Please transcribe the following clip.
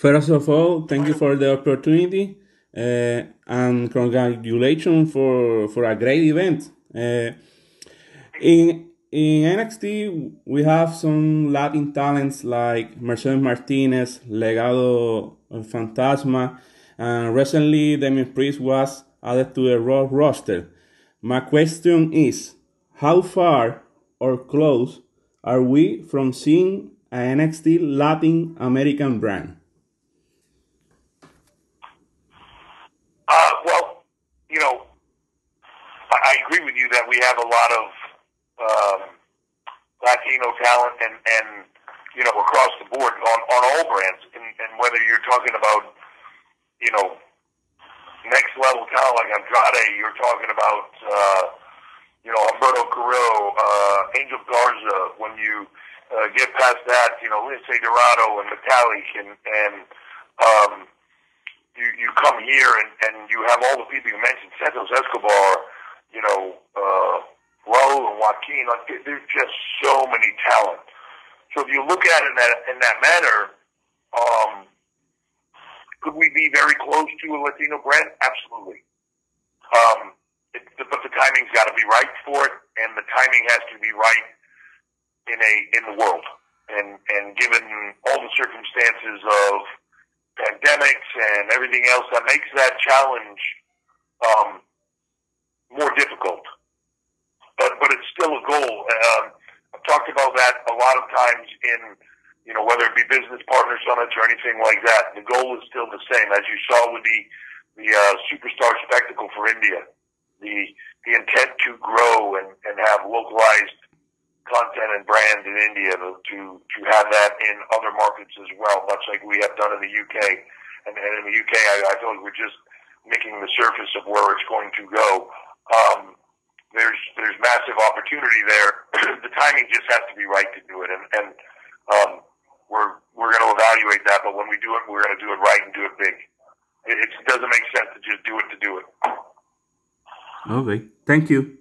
First of all, thank you for the opportunity uh, and congratulations for for a great event. Uh, in in NXT, we have some Latin talents like Mercedes Martinez, Legado Fantasma, and recently Damian Priest was added to the Raw roster. My question is, how far or close are we from seeing a NXT Latin American brand? Uh, well, you know, I, I agree with you that we have a lot of um, Latino talent and, and you know across the board on, on all brands, and, and whether you're talking about you know next level talent like Andrade, you're talking about uh, you know Humberto Carrillo, uh, Angel Garza. When you uh, get past that, you know Lince Dorado and Metalik, and and um, you you come here and, and you have all the people you mentioned, Santos Escobar, you know. Joaquin. Like there's just so many talent. So if you look at it in that in that manner, um, could we be very close to a Latino brand? Absolutely. Um, it, but the timing's got to be right for it, and the timing has to be right in a in the world. And and given all the circumstances of pandemics and everything else, that makes that challenge um, more difficult but but it's still a goal. Um, I've talked about that a lot of times in you know whether it be business partner summits or anything like that. The goal is still the same, as you saw with the the uh, superstar spectacle for India. The the intent to grow and, and have localized content and brand in India to, to have that in other markets as well, much like we have done in the UK. And, and in the UK, I, I feel like we're just making the surface of where it's going to go. Um, opportunity there. the timing just has to be right to do it, and and um, we're we're going to evaluate that. But when we do it, we're going to do it right and do it big. It, it doesn't make sense to just do it to do it. Okay, thank you.